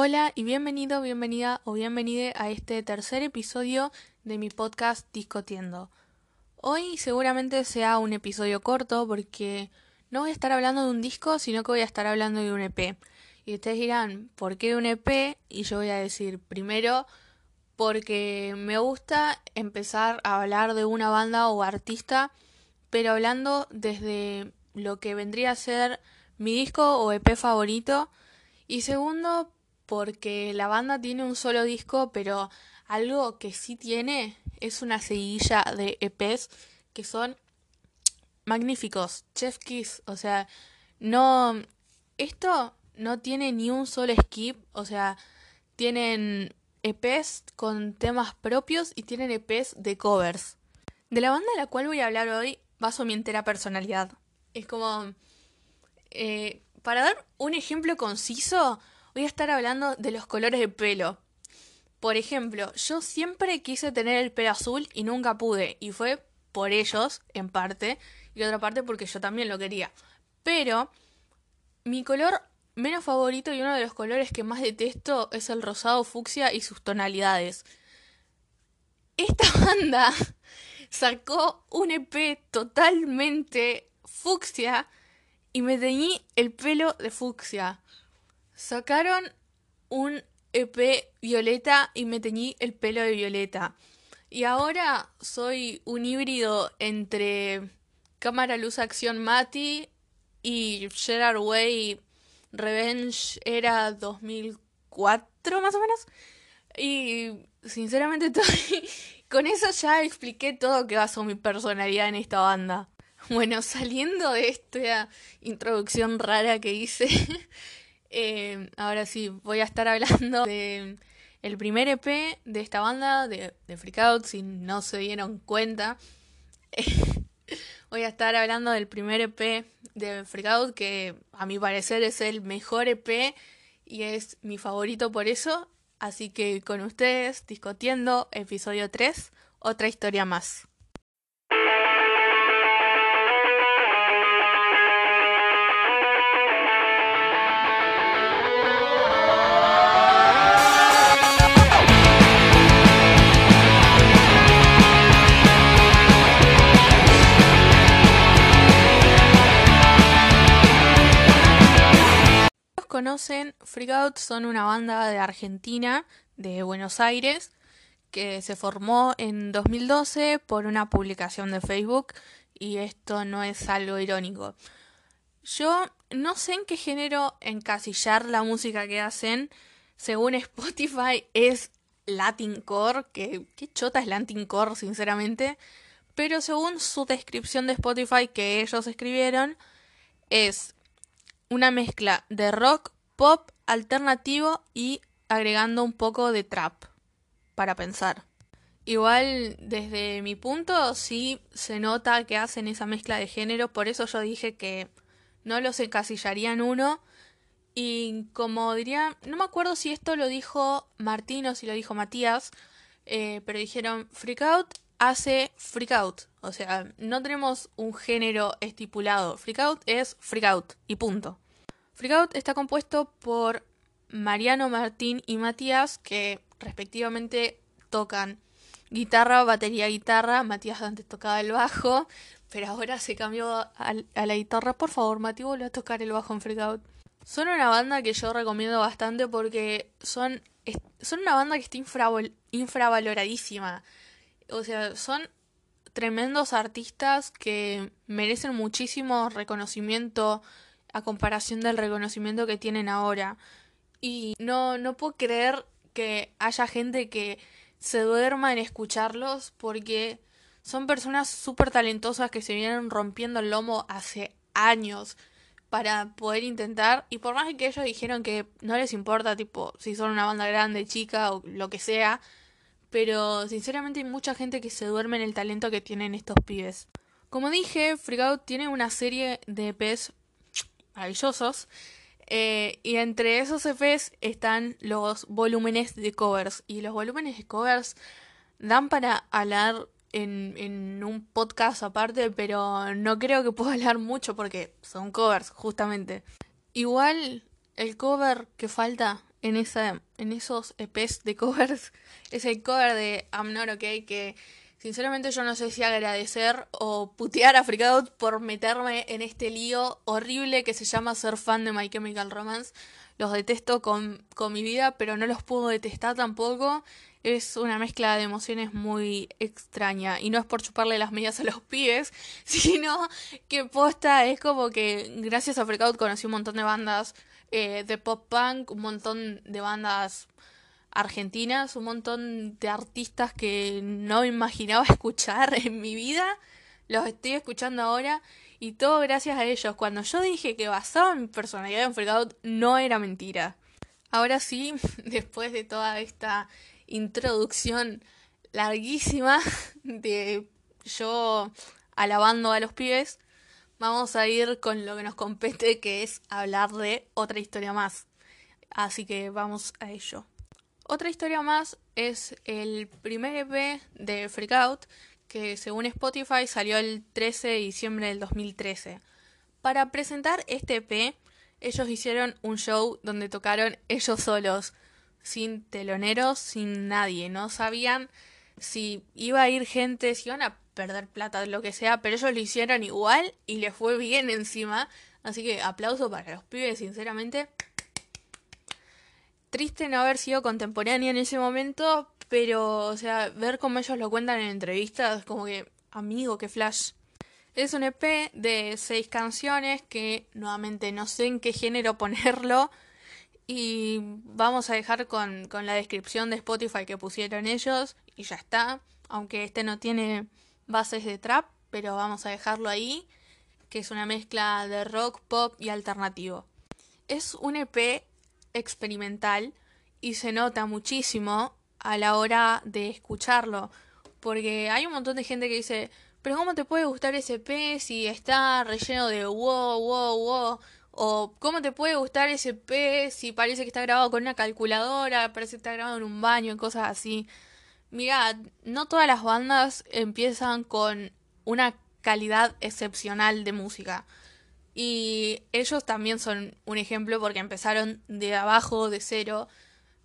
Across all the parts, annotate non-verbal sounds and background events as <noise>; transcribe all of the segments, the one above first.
Hola y bienvenido, bienvenida o bienvenida a este tercer episodio de mi podcast Discotiendo. Hoy seguramente sea un episodio corto porque no voy a estar hablando de un disco, sino que voy a estar hablando de un EP. Y ustedes dirán, ¿por qué un EP? Y yo voy a decir, primero, porque me gusta empezar a hablar de una banda o artista, pero hablando desde lo que vendría a ser mi disco o EP favorito. Y segundo, porque la banda tiene un solo disco, pero algo que sí tiene es una seguilla de EPs que son magníficos, chef kiss, o sea, no esto no tiene ni un solo skip, o sea, tienen EPs con temas propios y tienen EPs de covers. De la banda de la cual voy a hablar hoy, baso mi entera personalidad. Es como eh, para dar un ejemplo conciso, voy a estar hablando de los colores de pelo. Por ejemplo, yo siempre quise tener el pelo azul y nunca pude, y fue por ellos, en parte, y otra parte porque yo también lo quería. Pero mi color menos favorito y uno de los colores que más detesto es el rosado fucsia y sus tonalidades. Esta <laughs> banda sacó un EP totalmente fucsia y me teñí el pelo de fucsia. Sacaron un EP violeta y me teñí el pelo de violeta. Y ahora soy un híbrido entre Cámara Luz Acción Mati y Gerard Way Revenge era 2004 más o menos. Y sinceramente <laughs> estoy... con eso ya expliqué todo que basó mi personalidad en esta banda. Bueno, saliendo de esta introducción rara que hice, <laughs> Eh, ahora sí, voy a estar hablando de el primer EP de esta banda, de, de Freak Out, si no se dieron cuenta. <laughs> voy a estar hablando del primer EP de Freak Out, que a mi parecer es el mejor EP y es mi favorito por eso. Así que con ustedes, discutiendo, episodio 3, otra historia más. Conocen, Freak Out son una banda de Argentina, de Buenos Aires, que se formó en 2012 por una publicación de Facebook y esto no es algo irónico. Yo no sé en qué género encasillar la música que hacen. Según <laughs> Spotify es Latin Core, que qué chota es Latin Core, sinceramente. Pero según su descripción de Spotify que ellos escribieron, es una mezcla de rock, pop, alternativo y agregando un poco de trap para pensar. Igual desde mi punto sí se nota que hacen esa mezcla de género, por eso yo dije que no los encasillaría en uno. Y como diría, no me acuerdo si esto lo dijo Martín o si lo dijo Matías, eh, pero dijeron Freak Out hace Freak Out. O sea, no tenemos un género estipulado. Freak Out es Freak Out y punto. Freak Out está compuesto por Mariano, Martín y Matías, que respectivamente tocan guitarra, batería, guitarra. Matías antes tocaba el bajo, pero ahora se cambió a, la guitarra. Por favor, Mati, vuelve a tocar el bajo en Freak Out. Son una banda que yo recomiendo bastante porque son, son una banda que está infravaloradísima. O sea, son tremendos artistas que merecen muchísimo reconocimiento a comparación del reconocimiento que tienen ahora. Y no, no puedo creer que haya gente que se duerma en escucharlos porque son personas súper talentosas que se vienen rompiendo el lomo hace años para poder intentar y por más que ellos dijeron que no les importa tipo si son una banda grande, chica o lo que sea, pero sinceramente hay mucha gente que se duerme en el talento que tienen estos pibes. Como dije, Freakout tiene una serie de EPs maravillosos eh, y entre esos EPs están los volúmenes de covers y los volúmenes de covers dan para hablar en, en un podcast aparte, pero no creo que pueda hablar mucho porque son covers, justamente. Igual el cover que falta en, esa, en esos EPs de covers <laughs> es el cover de I'm Not Okay que sinceramente yo no sé si agradecer o putear a Freak Out por meterme en este lío horrible que se llama ser fan de My Chemical Romance. Los detesto con, con mi vida, pero no los puedo detestar tampoco es una mezcla de emociones muy extraña. Y no es por chuparle las medias a los pibes, <laughs> sino que posta es como que gracias a Freakout conocí un montón de bandas eh, de pop punk, un montón de bandas argentinas, un montón de artistas que no imaginaba <laughs> escuchar en mi vida. Los estoy escuchando ahora y todo gracias a ellos. Cuando yo dije que basaba mi personalidad en Freakout, no era mentira. Ahora sí, <laughs> después de toda esta introducción larguísima de yo alabando a los pibes, vamos a ir con lo que nos compete, que es hablar de otra historia más. Así que vamos a ello. Otra historia más es el primer EP de Freak Out, que según Spotify salió el 13 de diciembre del 2013. Para presentar este EP, ellos hicieron un show donde tocaron ellos solos sin teloneros, sin nadie. No sabían si iba a ir gente, si iban a perder plata, lo que sea, pero ellos lo hicieron igual y les fue bien encima. Así que aplauso para los pibes, sinceramente. Triste no haber sido contemporánea en ese momento, pero, o sea, ver cómo ellos lo cuentan en entrevistas, como que, amigo, qué flash. Es un EP de seis canciones que nuevamente no sé en qué género ponerlo. Y vamos a dejar con, con la descripción de Spotify que pusieron ellos y ya está. Aunque este no tiene bases de trap, pero vamos a dejarlo ahí, que es una mezcla de rock, pop y alternativo. Es un EP experimental y se nota muchísimo a la hora de escucharlo, porque hay un montón de gente que dice, pero ¿cómo te puede gustar ese EP si está relleno de wow, wow, wow? O cómo te puede gustar ese P si parece que está grabado con una calculadora, parece que está grabado en un baño, cosas así. Mira, no todas las bandas empiezan con una calidad excepcional de música. Y ellos también son un ejemplo porque empezaron de abajo, de cero,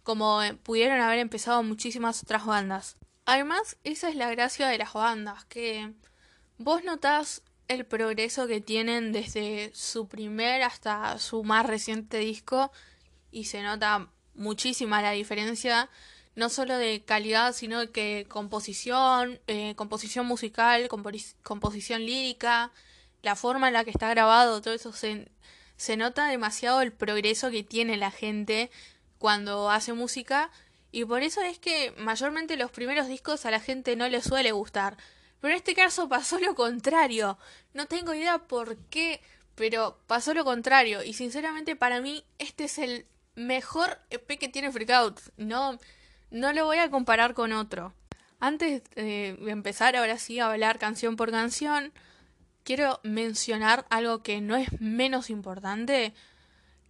como pudieron haber empezado muchísimas otras bandas. Además, esa es la gracia de las bandas, que vos notás el progreso que tienen desde su primer hasta su más reciente disco y se nota muchísima la diferencia no solo de calidad sino que composición eh, composición musical composición lírica la forma en la que está grabado todo eso se, se nota demasiado el progreso que tiene la gente cuando hace música y por eso es que mayormente los primeros discos a la gente no le suele gustar pero en este caso pasó lo contrario. No tengo idea por qué, pero pasó lo contrario. Y sinceramente para mí este es el mejor EP que tiene Freakout. No, no lo voy a comparar con otro. Antes de empezar ahora sí a hablar canción por canción, quiero mencionar algo que no es menos importante,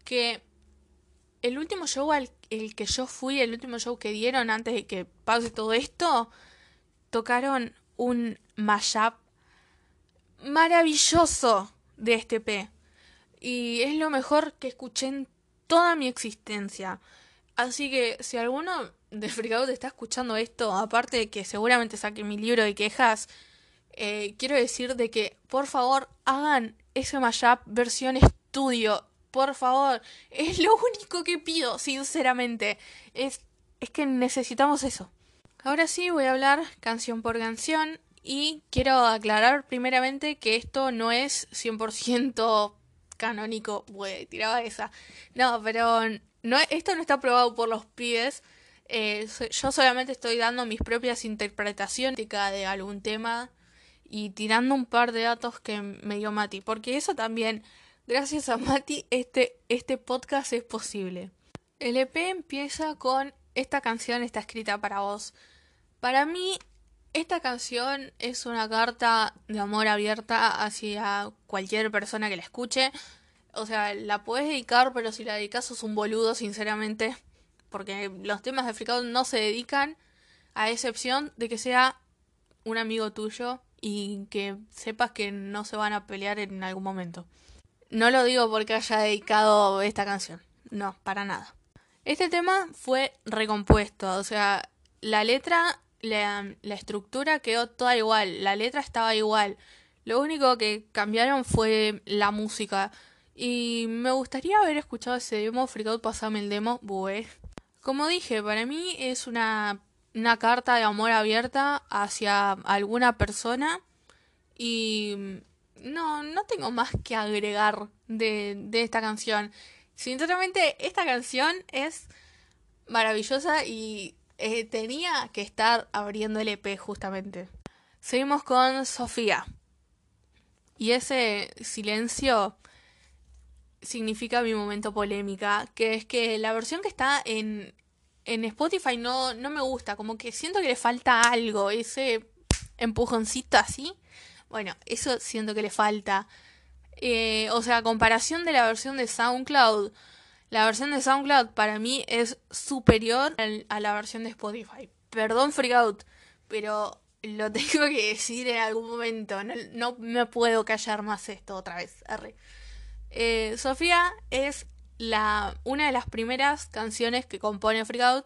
que el último show al el que yo fui, el último show que dieron antes de que pase todo esto, tocaron un mashup maravilloso de este P. Y es lo mejor que escuché en toda mi existencia. Así que si alguno de Freakout está escuchando esto, aparte de que seguramente saque mi libro de quejas, eh, quiero decir de que por favor hagan ese mashup versión estudio. Por favor, es lo único que pido, sinceramente. Es, es que necesitamos eso. Ahora sí voy a hablar canción por canción y quiero aclarar primeramente que esto no es 100% canónico. Güey, tiraba esa. No, pero no, esto no está aprobado por los pibes. Eh, yo solamente estoy dando mis propias interpretaciones de algún tema y tirando un par de datos que me dio Mati. Porque eso también, gracias a Mati, este, este podcast es posible. El EP empieza con esta canción está escrita para vos. Para mí, esta canción es una carta de amor abierta hacia cualquier persona que la escuche. O sea, la puedes dedicar, pero si la dedicas sos un boludo, sinceramente. Porque los temas de Freakout no se dedican a excepción de que sea un amigo tuyo y que sepas que no se van a pelear en algún momento. No lo digo porque haya dedicado esta canción. No, para nada. Este tema fue recompuesto, o sea, la letra, la estructura quedó toda igual, la letra estaba igual. Lo único que cambiaron fue la música. Y me gustaría haber escuchado ese demo, Freakout, pasame el demo, bueh. Como dije, para mí es una, una carta de amor abierta hacia alguna persona y no, no tengo más que agregar de, de esta canción. Sinceramente, esta canción es maravillosa y eh, tenía que estar abriendo el EP justamente. Seguimos con Sofía. Y ese silencio significa mi momento polémica, que es que la versión que está en, en Spotify no, no me gusta, como que siento que le falta algo, ese empujoncito así. Bueno, eso siento que le falta. Eh, o sea, comparación de la versión de SoundCloud, la versión de SoundCloud para mí es superior a la versión de Spotify. Perdón, Freak Out, pero lo <laughs> tengo que decir en algún momento. No, me puedo callar más esto otra vez. Eh, Sofía es la, una de las primeras canciones que compone Freak Out.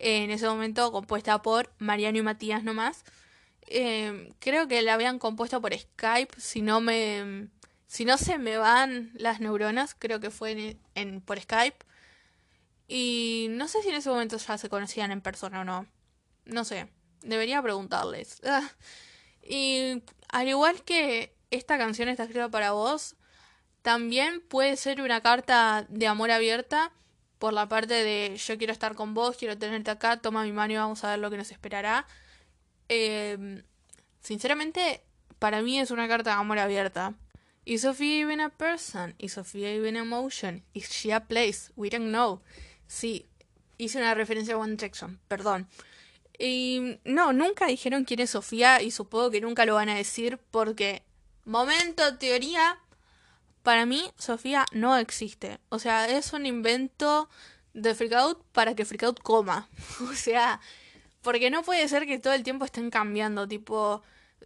En ese momento compuesta por Mariano y Matías nomás. Eh, creo que la habían compuesto por Skype, si no me si no se me van las neuronas, creo que fue en, por Skype. Y no sé si en ese momento ya se conocían en persona o no. No sé, debería preguntarles. <laughs> Y al igual que esta canción está escrita para vos, también puede ser una carta de amor abierta por la parte de yo quiero estar con vos, quiero tenerte acá, toma mi mano y vamos a ver lo que nos esperará. Eh, sinceramente, para mí es una carta de amor abierta. Is Sophia even a person? Is Sophia even a motion? Is she a place? We don't know. Sí, hice una referencia a One Direction, perdón. Y no, nunca dijeron quién es Sofía y supongo que nunca lo van a decir porque, momento, teoría, para mí Sofía no existe. O sea, es un invento de Freakout para que Freakout coma. <laughs> o sea, porque no puede ser que todo el tiempo estén cambiando, tipo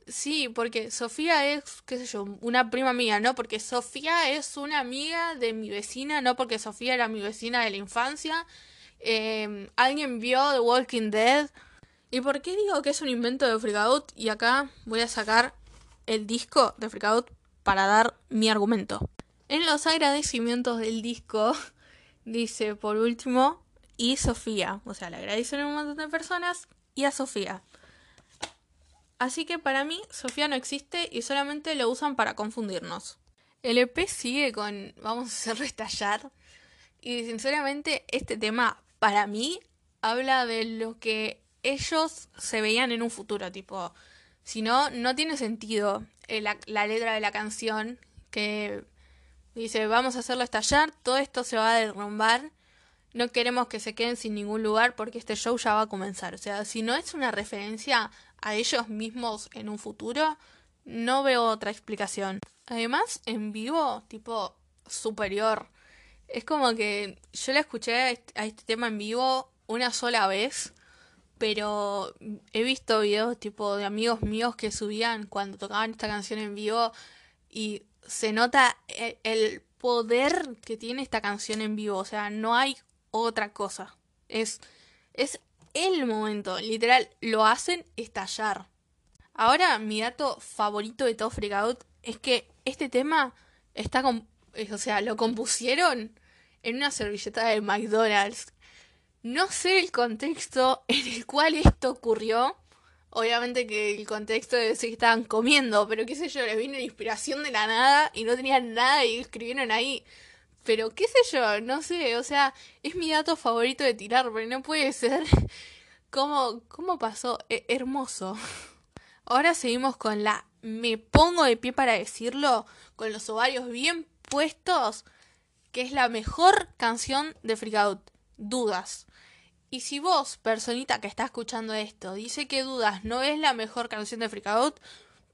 Sí, porque Sofía es, qué sé yo, una prima mía, ¿no? Porque Sofía es una amiga de mi vecina, no porque Sofía era mi vecina de la infancia. Em, alguien vio The Walking Dead. ¿Y por qué digo que es un invento de Freakout? Y acá voy a sacar el disco de Freakout para dar mi argumento. En los agradecimientos del disco <laughs> dice por último y Sofía. O sea, le agradecen a un montón de personas y a Sofía. Así que para mí Sofía no existe y solamente lo usan para confundirnos. El EP sigue con vamos a hacerlo estallar y sinceramente este tema para mí habla de lo que ellos se veían en un futuro, tipo, si no, no tiene sentido eh, la, la letra de la canción que dice vamos a hacerlo estallar, todo esto se va a derrumbar no queremos que se queden sin ningún lugar porque este show ya va a comenzar. O sea, si no es una referencia a ellos mismos en un futuro, no veo otra explicación. Además, en vivo, tipo superior. Es como que yo la escuché a este, tema en vivo una sola vez, pero he visto videos tipo de amigos míos que subían cuando tocaban esta canción en vivo y se nota e, el poder que tiene esta canción en vivo. O sea, no hay otra cosa. Es, es el momento, literal, lo hacen estallar. Ahora, mi dato favorito de todo Freakout es que este tema está con, o sea, lo compusieron en una servilleta de McDonald's. No sé el contexto en el cual esto ocurrió. Obviamente que el contexto de que estaban comiendo, pero qué sé yo, les vino la inspiración de la nada y no tenían nada y escribieron ahí pero qué sé yo, no sé, o sea, es mi dato favorito de tirar, pero no puede <laughs> ser. ¿Cómo, cómo pasó? hermoso. Ahora seguimos con la me pongo de pie para decirlo, con los ovarios bien puestos, que es la mejor canción de Freak Out. Dudas. Y si vos, personita que está escuchando esto, dice que Dudas no es la mejor canción de Freak Out,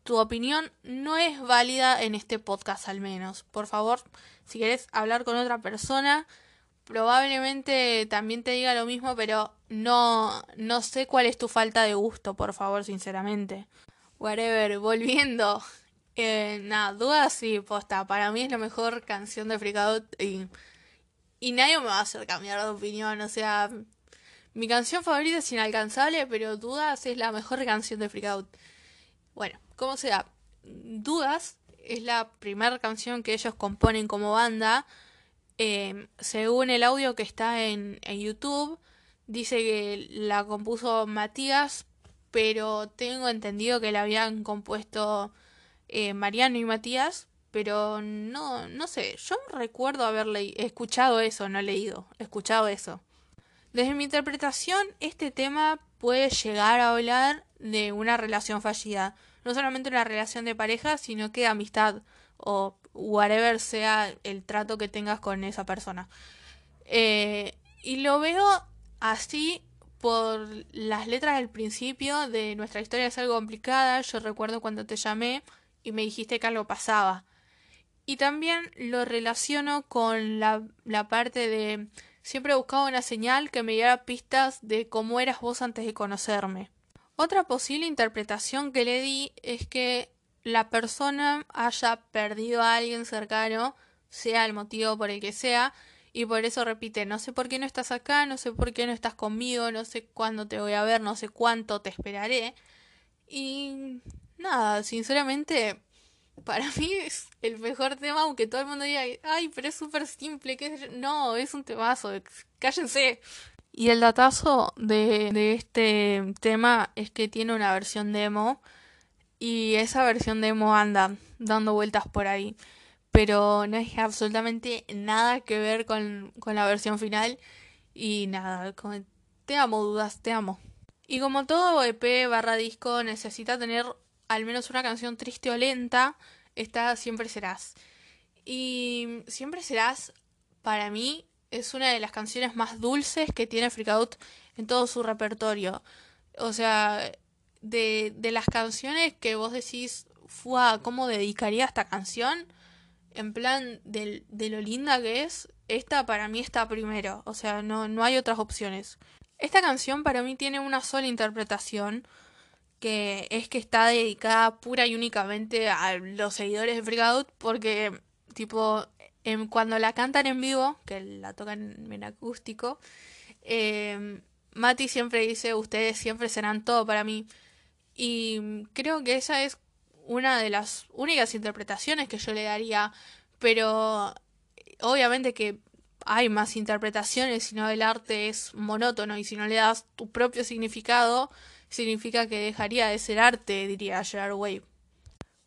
tu opinión no es válida en este podcast al menos. Por favor, si querés hablar con otra persona, probablemente también te diga lo mismo, pero no, no sé cuál es tu falta de gusto, por favor, sinceramente. Whatever, <laughs> volviendo. Eh, nada, dudas sí, posta. Para mí es la mejor canción de Freak y, Y nadie me va a hacer cambiar de opinión, o sea, mi canción favorita es Inalcanzable, pero Dudas es la mejor canción de Freak Out. Bueno, como sea, Dudas es la primera canción que ellos componen como banda. Eh, según el audio que está en, en YouTube, dice que la compuso Matías, pero tengo entendido que la habían compuesto eh, Mariano y Matías, pero no, no sé, yo recuerdo haber escuchado eso, no leído, escuchado eso. Desde mi interpretación, este tema puede llegar a hablar de una relación fallida. No solamente una relación de pareja, sino que amistad o whatever sea el trato que tengas con esa persona. Eh, y lo veo así por las letras del principio de nuestra historia es algo complicada. Yo recuerdo cuando te llamé y me dijiste que algo pasaba. Y también lo relaciono con la, la parte de siempre buscaba una señal que me diera pistas de cómo eras vos antes de conocerme. Otra posible interpretación que le di es que la persona haya perdido a alguien cercano, sea el motivo por el que sea, y por eso repite, no sé por qué no estás acá, no sé por qué no estás conmigo, no sé cuándo te voy a ver, no sé cuánto te esperaré. Y nada, sinceramente, para mí es el mejor tema, aunque todo el mundo diga, ay, pero es súper simple, que no, es un temazo, cállense. Y el datazo de, de este tema es que tiene una versión demo y esa versión demo anda dando vueltas por ahí pero no hay absolutamente nada que ver con, la versión final y nada, te amo, dudas, te amo. Y como todo EP barra disco necesita tener al menos una canción triste o lenta, esta Siempre Serás. Y Siempre Serás, para mí, es una de las canciones más dulces que tiene Freak Out en todo su repertorio. O sea, de, de las canciones que vos decís, fue ¿cómo dedicaría esta canción? en plan de, de lo linda que es, esta para mí está primero, o sea, no, no hay otras opciones. Esta canción para mí tiene una sola interpretación, que es que está dedicada pura y únicamente a los seguidores de Freak porque, tipo, cuando la cantan en vivo, que la tocan en acústico, eh, Mati siempre dice, ustedes siempre serán todo para mí. Y creo que esa es una de las únicas interpretaciones que yo le daría, pero obviamente que hay más interpretaciones, si no el arte es monótono y si no le das tu propio significado, significa que dejaría de ser arte, diría Gerard Way.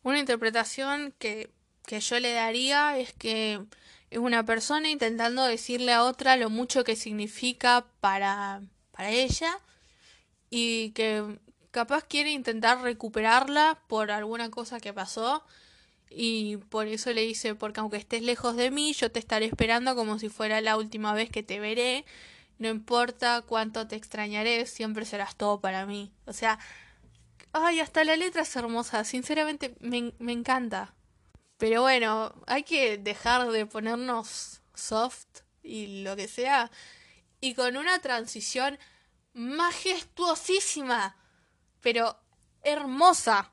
Una interpretación que, que yo le daría es que es una persona intentando decirle a otra lo mucho que significa para, para ella y que capaz quiere intentar recuperarla por alguna cosa que pasó y por eso le dice, porque aunque estés lejos de mí, yo te estaré esperando como si fuera la última vez que te veré. No importa cuánto te extrañaré, siempre serás todo para mí. O sea, ay, hasta la letra es hermosa, sinceramente me, me encanta. Pero bueno, hay que dejar de ponernos soft y lo que sea. Y con una transición majestuosísima pero hermosa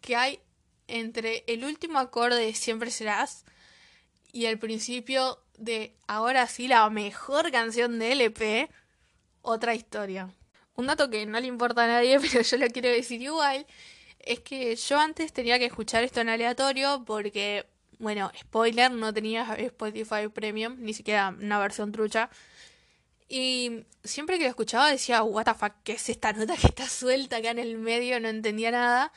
que hay entre el último acorde de Siempre Serás y el principio de ahora sí la mejor canción de LP, otra historia. Un dato que no le importa a nadie, <laughs> pero yo lo quiero decir igual, es que yo antes tenía que escuchar esto en aleatorio porque, bueno, spoiler, no tenía <laughs> Spotify Premium, ni siquiera una versión trucha. Y siempre que lo escuchaba decía, what the fuck, ¿qué es esta nota que está suelta acá en el medio? No entendía nada.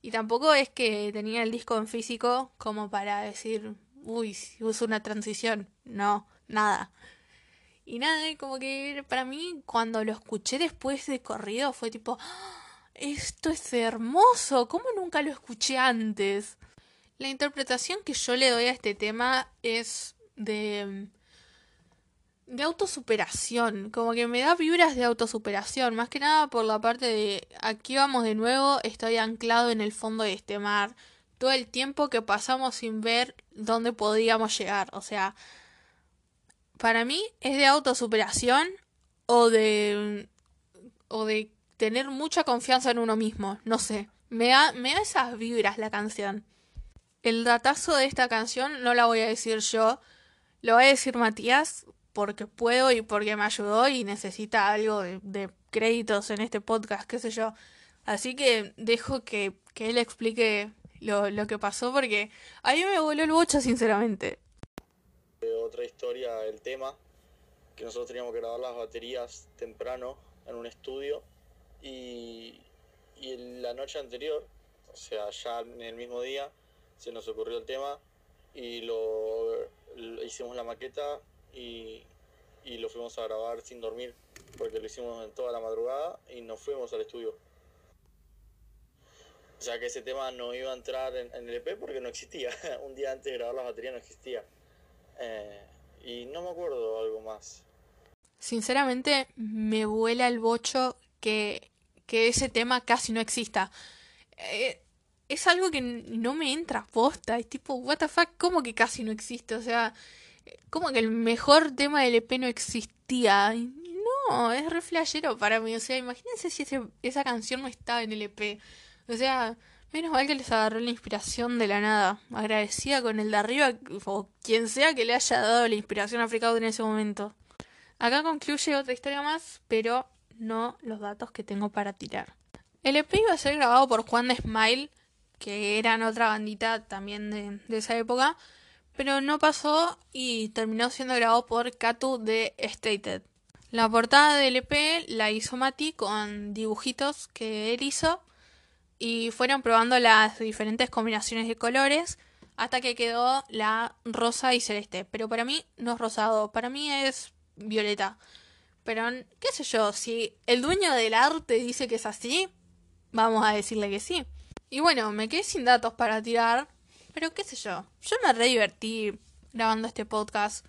Y tampoco es que tenía el disco en físico como para decir, uy, uso una transición. No, nada. Y nada, como que para mí cuando lo escuché después de corrido fue tipo, ¡Ah! esto es hermoso, ¿cómo nunca lo escuché antes? La interpretación que yo le doy a este tema es de de autosuperación, como que me da vibras de autosuperación, más que nada por la parte de aquí vamos de nuevo, estoy anclado en el fondo de este mar, todo el tiempo que pasamos sin ver dónde podíamos llegar, o sea, para mí es de autosuperación o de o de tener mucha confianza en uno mismo, no sé, me da, me esas vibras la canción. El datazo de esta canción no la voy a decir yo, lo va a decir Matías, porque puedo y porque me ayudó y necesita algo de, créditos en este podcast, qué sé yo. Así que dejo que, que él explique lo, lo, que pasó porque a mí me voló el bocho, sinceramente. Otra historia, el tema, que nosotros teníamos que grabar las baterías temprano en un estudio y, y la noche anterior, o sea, ya en el mismo día, se nos ocurrió el tema y lo, hicimos la maqueta y, y, lo fuimos a grabar sin dormir porque lo hicimos en toda la madrugada y nos fuimos al estudio. O sea que ese tema no iba a entrar en, el EP porque no existía. <laughs> Un día antes de grabar las baterías no existía. Eh, y no me acuerdo algo más. Sinceramente, me vuela el bocho que, que ese tema casi no exista. Eh, es algo que no me entra posta. Es tipo, what the fuck, ¿cómo que casi no existe? O sea, como que el mejor tema del EP no existía. No, es re flashero para mí. O sea, imagínense si esa canción no estaba en el EP. O sea, menos mal que les agarró la inspiración de la nada. Agradecida con el de arriba o quien sea que le haya dado la inspiración a Freakout en ese momento. Acá concluye otra historia más, pero no los datos que tengo para tirar. El EP iba a ser grabado por Juan de Smile, que eran otra bandita también de, de esa época, pero no pasó y terminó siendo grabado por Katu de Stated. La portada del EP la hizo Mati con dibujitos que él hizo y fueron probando las diferentes combinaciones de colores hasta que quedó la rosa y celeste. Pero para mí no es rosado, para mí es violeta. Pero, qué sé yo, si el dueño del arte dice que es así, vamos a decirle que sí. Y bueno, me quedé sin datos para tirar, pero qué sé yo, yo me re divertí grabando este podcast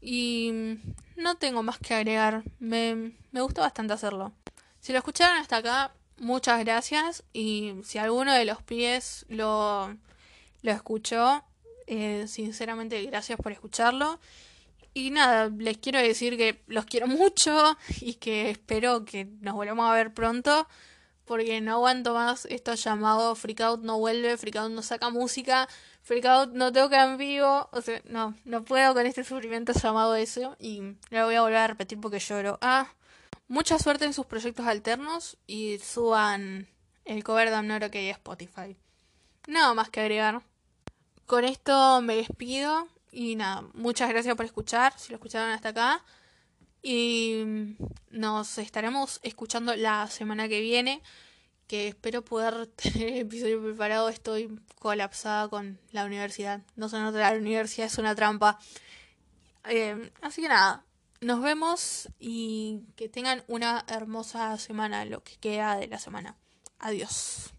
y no tengo más que agregar, me, me gustó bastante hacerlo. Si lo escucharon hasta acá, muchas gracias y si alguno de los pies lo, lo escuchó, eh, sinceramente gracias por escucharlo. Y nada, les quiero decir que los quiero <laughs> mucho y que espero que nos volvamos a ver pronto. Porque no aguanto más esto llamado Freakout no vuelve, Freakout no saca música, Freakout no toca en vivo. O sea, no, no puedo con este sufrimiento llamado eso. Y lo voy a volver a repetir porque lloro. Ah, mucha suerte en sus proyectos alternos y suban el cover de Amnoro que hay Spotify. Nada más que agregar. Con esto me despido y nada, muchas gracias por escuchar, si lo escucharon hasta acá. Y nos estaremos escuchando la semana que viene, que espero poder <laughs> tener el episodio preparado. Estoy colapsada con la universidad. No se nota, la universidad es una trampa. Eh, así que nada, nos vemos y que tengan una hermosa semana, lo que queda de la semana. Adiós.